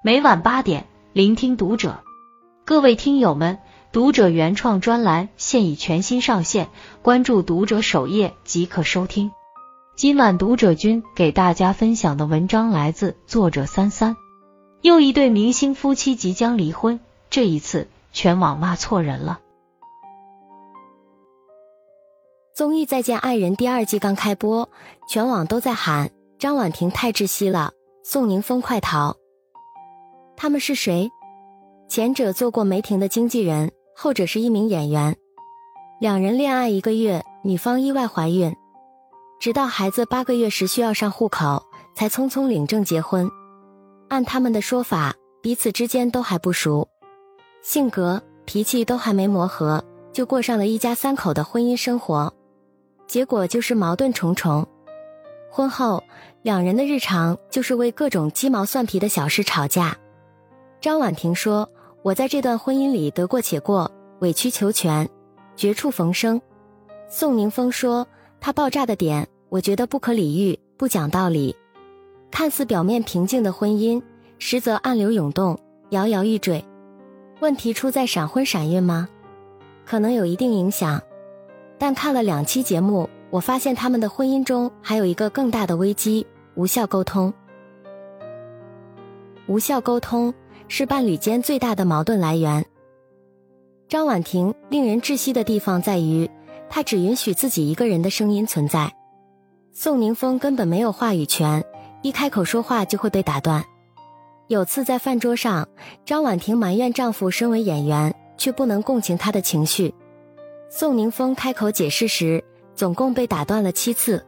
每晚八点，聆听读者。各位听友们，读者原创专栏现已全新上线，关注读者首页即可收听。今晚读者君给大家分享的文章来自作者三三。又一对明星夫妻即将离婚，这一次全网骂错人了。综艺《再见爱人》第二季刚开播，全网都在喊张婉婷太窒息了，宋宁峰快逃。他们是谁？前者做过梅婷的经纪人，后者是一名演员。两人恋爱一个月，女方意外怀孕，直到孩子八个月时需要上户口，才匆匆领证结婚。按他们的说法，彼此之间都还不熟，性格脾气都还没磨合，就过上了一家三口的婚姻生活。结果就是矛盾重重。婚后，两人的日常就是为各种鸡毛蒜皮的小事吵架。张婉婷说：“我在这段婚姻里得过且过，委曲求全，绝处逢生。”宋宁峰说：“他爆炸的点，我觉得不可理喻，不讲道理。看似表面平静的婚姻，实则暗流涌动，摇摇欲坠。问题出在闪婚闪孕吗？可能有一定影响，但看了两期节目，我发现他们的婚姻中还有一个更大的危机——无效沟通。无效沟通。”是伴侣间最大的矛盾来源。张婉婷令人窒息的地方在于，她只允许自己一个人的声音存在，宋宁峰根本没有话语权，一开口说话就会被打断。有次在饭桌上，张婉婷埋怨丈夫身为演员，却不能共情她的情绪。宋宁峰开口解释时，总共被打断了七次。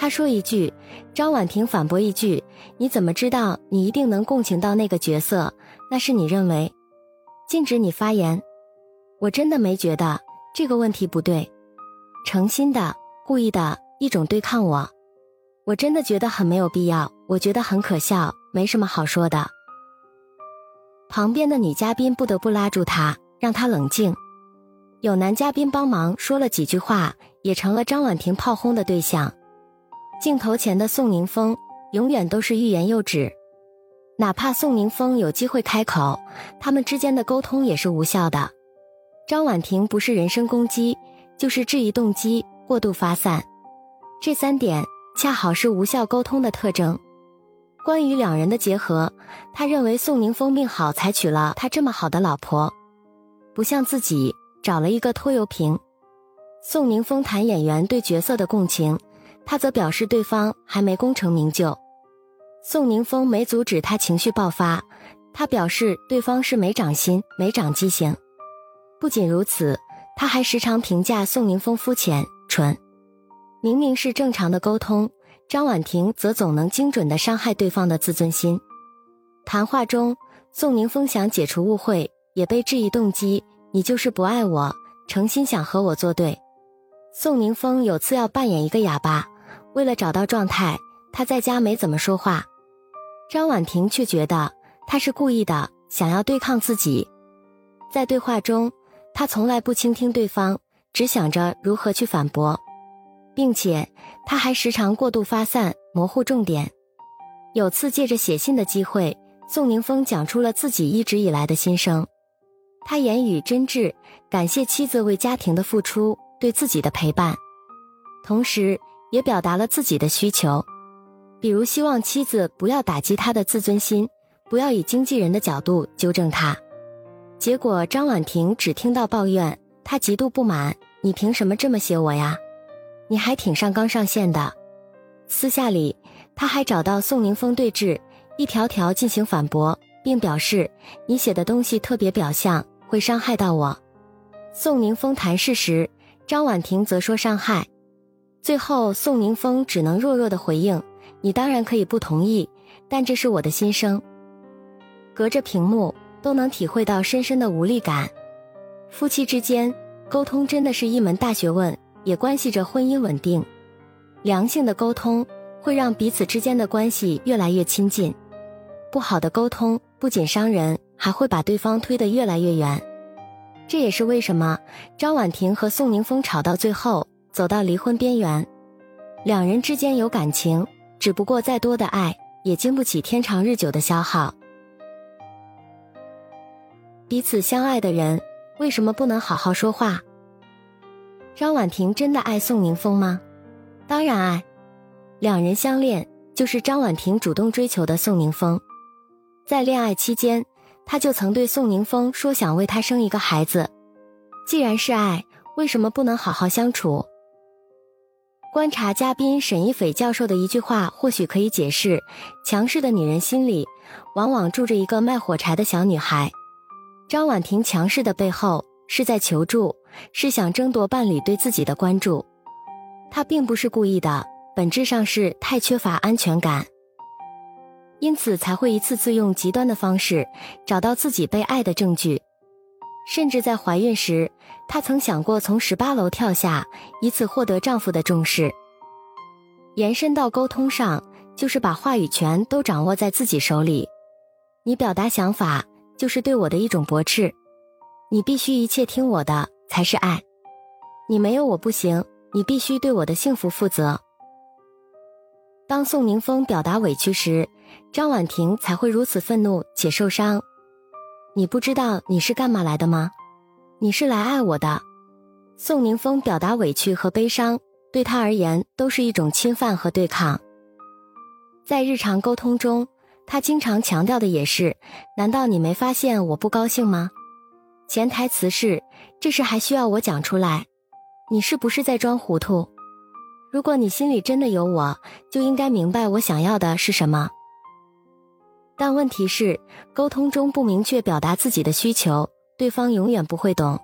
他说一句，张婉婷反驳一句：“你怎么知道你一定能共情到那个角色？那是你认为。”禁止你发言。我真的没觉得这个问题不对，诚心的、故意的一种对抗我，我真的觉得很没有必要，我觉得很可笑，没什么好说的。旁边的女嘉宾不得不拉住他，让他冷静。有男嘉宾帮忙说了几句话，也成了张婉婷炮轰的对象。镜头前的宋宁峰永远都是欲言又止，哪怕宋宁峰有机会开口，他们之间的沟通也是无效的。张婉婷不是人身攻击，就是质疑动机过度发散，这三点恰好是无效沟通的特征。关于两人的结合，他认为宋宁峰命好才娶了他这么好的老婆，不像自己找了一个拖油瓶。宋宁峰谈演员对角色的共情。他则表示对方还没功成名就，宋宁峰没阻止他情绪爆发，他表示对方是没长心、没长记性。不仅如此，他还时常评价宋宁峰肤浅、蠢。明明是正常的沟通，张婉婷则总能精准的伤害对方的自尊心。谈话中，宋宁峰想解除误会，也被质疑动机：你就是不爱我，诚心想和我作对。宋宁峰有次要扮演一个哑巴。为了找到状态，他在家没怎么说话。张婉婷却觉得他是故意的，想要对抗自己。在对话中，他从来不倾听对方，只想着如何去反驳，并且他还时常过度发散，模糊重点。有次借着写信的机会，宋宁峰讲出了自己一直以来的心声。他言语真挚，感谢妻子为家庭的付出，对自己的陪伴，同时。也表达了自己的需求，比如希望妻子不要打击他的自尊心，不要以经纪人的角度纠正他。结果张婉婷只听到抱怨，她极度不满：“你凭什么这么写我呀？你还挺上纲上线的。”私下里，他还找到宋宁峰对峙，一条条进行反驳，并表示：“你写的东西特别表象，会伤害到我。”宋宁峰谈事实，张婉婷则说伤害。最后，宋宁峰只能弱弱的回应：“你当然可以不同意，但这是我的心声。”隔着屏幕都能体会到深深的无力感。夫妻之间沟通真的是一门大学问，也关系着婚姻稳定。良性的沟通会让彼此之间的关系越来越亲近，不好的沟通不仅伤人，还会把对方推得越来越远。这也是为什么张婉婷和宋宁峰吵到最后。走到离婚边缘，两人之间有感情，只不过再多的爱也经不起天长日久的消耗。彼此相爱的人为什么不能好好说话？张婉婷真的爱宋宁峰吗？当然爱，两人相恋就是张婉婷主动追求的宋宁峰。在恋爱期间，他就曾对宋宁峰说想为他生一个孩子。既然是爱，为什么不能好好相处？观察嘉宾沈一斐教授的一句话，或许可以解释：强势的女人心里，往往住着一个卖火柴的小女孩。张婉婷强势的背后，是在求助。是想争夺伴侣对自己的关注，他并不是故意的，本质上是太缺乏安全感，因此才会一次次用极端的方式找到自己被爱的证据。甚至在怀孕时，她曾想过从十八楼跳下，以此获得丈夫的重视。延伸到沟通上，就是把话语权都掌握在自己手里。你表达想法，就是对我的一种驳斥。你必须一切听我的。才是爱，你没有我不行，你必须对我的幸福负责。当宋宁峰表达委屈时，张婉婷才会如此愤怒且受伤。你不知道你是干嘛来的吗？你是来爱我的。宋宁峰表达委屈和悲伤，对他而言都是一种侵犯和对抗。在日常沟通中，他经常强调的也是：难道你没发现我不高兴吗？潜台词是，这事还需要我讲出来？你是不是在装糊涂？如果你心里真的有我，就应该明白我想要的是什么。但问题是，沟通中不明确表达自己的需求，对方永远不会懂。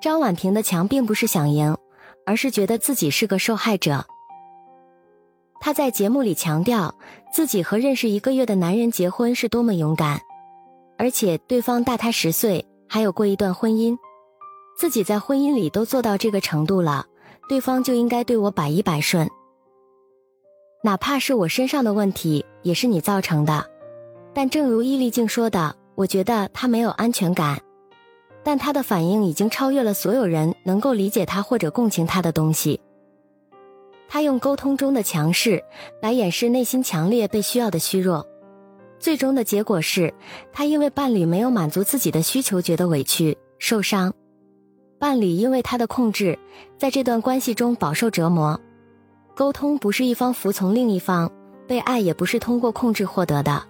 张婉婷的强并不是想赢，而是觉得自己是个受害者。她在节目里强调，自己和认识一个月的男人结婚是多么勇敢。而且对方大她十岁，还有过一段婚姻，自己在婚姻里都做到这个程度了，对方就应该对我百依百顺。哪怕是我身上的问题，也是你造成的。但正如伊丽静说的，我觉得他没有安全感，但他的反应已经超越了所有人能够理解他或者共情他的东西。他用沟通中的强势来掩饰内心强烈被需要的虚弱。最终的结果是，他因为伴侣没有满足自己的需求，觉得委屈、受伤；伴侣因为他的控制，在这段关系中饱受折磨。沟通不是一方服从另一方，被爱也不是通过控制获得的。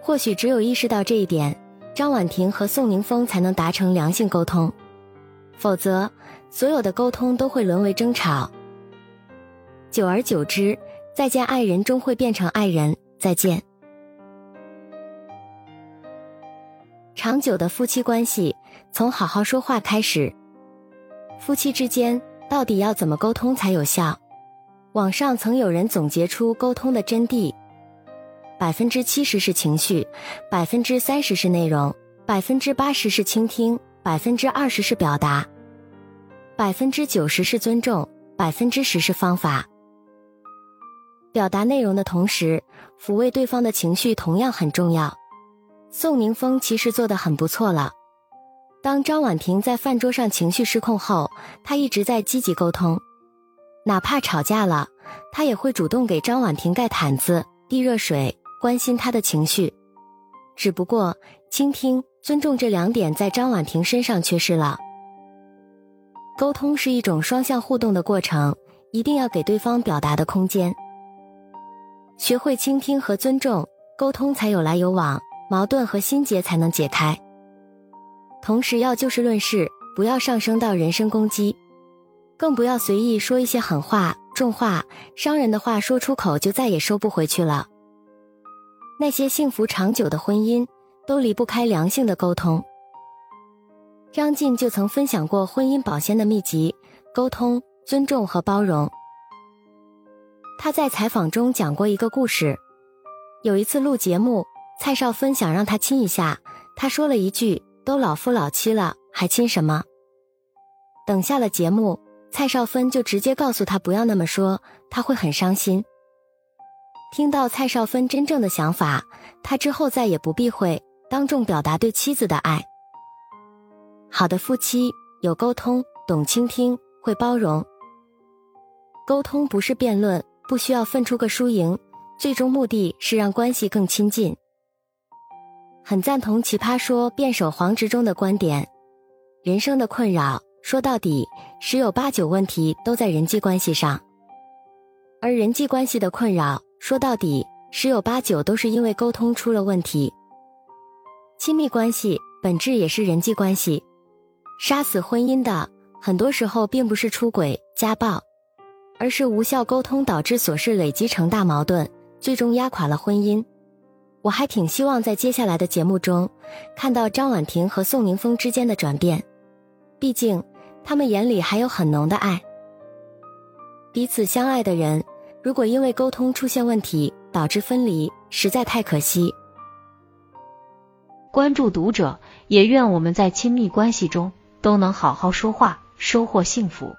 或许只有意识到这一点，张婉婷和宋宁峰才能达成良性沟通，否则，所有的沟通都会沦为争吵。久而久之，再见爱人终会变成爱人再见。长久的夫妻关系从好好说话开始。夫妻之间到底要怎么沟通才有效？网上曾有人总结出沟通的真谛：百分之七十是情绪，百分之三十是内容，百分之八十是倾听，百分之二十是表达，百分之九十是尊重，百分之十是方法。表达内容的同时，抚慰对方的情绪同样很重要。宋宁峰其实做的很不错了。当张婉婷在饭桌上情绪失控后，他一直在积极沟通，哪怕吵架了，他也会主动给张婉婷盖毯子、递热水，关心她的情绪。只不过倾听、尊重这两点在张婉婷身上缺失了。沟通是一种双向互动的过程，一定要给对方表达的空间。学会倾听和尊重，沟通才有来有往。矛盾和心结才能解开。同时要就事论事，不要上升到人身攻击，更不要随意说一些狠话、重话、伤人的话，说出口就再也收不回去了。那些幸福长久的婚姻，都离不开良性的沟通。张晋就曾分享过婚姻保鲜的秘籍：沟通、尊重和包容。他在采访中讲过一个故事，有一次录节目。蔡少芬想让他亲一下，他说了一句：“都老夫老妻了，还亲什么？”等下了节目，蔡少芬就直接告诉他不要那么说，他会很伤心。听到蔡少芬真正的想法，他之后再也不避讳当众表达对妻子的爱。好的夫妻有沟通，懂倾听，会包容。沟通不是辩论，不需要分出个输赢，最终目的是让关系更亲近。很赞同奇葩说辩手黄执中的观点。人生的困扰，说到底，十有八九问题都在人际关系上。而人际关系的困扰，说到底，十有八九都是因为沟通出了问题。亲密关系本质也是人际关系，杀死婚姻的，很多时候并不是出轨、家暴，而是无效沟通导致琐事累积成大矛盾，最终压垮了婚姻。我还挺希望在接下来的节目中，看到张婉婷和宋宁峰之间的转变。毕竟，他们眼里还有很浓的爱。彼此相爱的人，如果因为沟通出现问题导致分离，实在太可惜。关注读者，也愿我们在亲密关系中都能好好说话，收获幸福。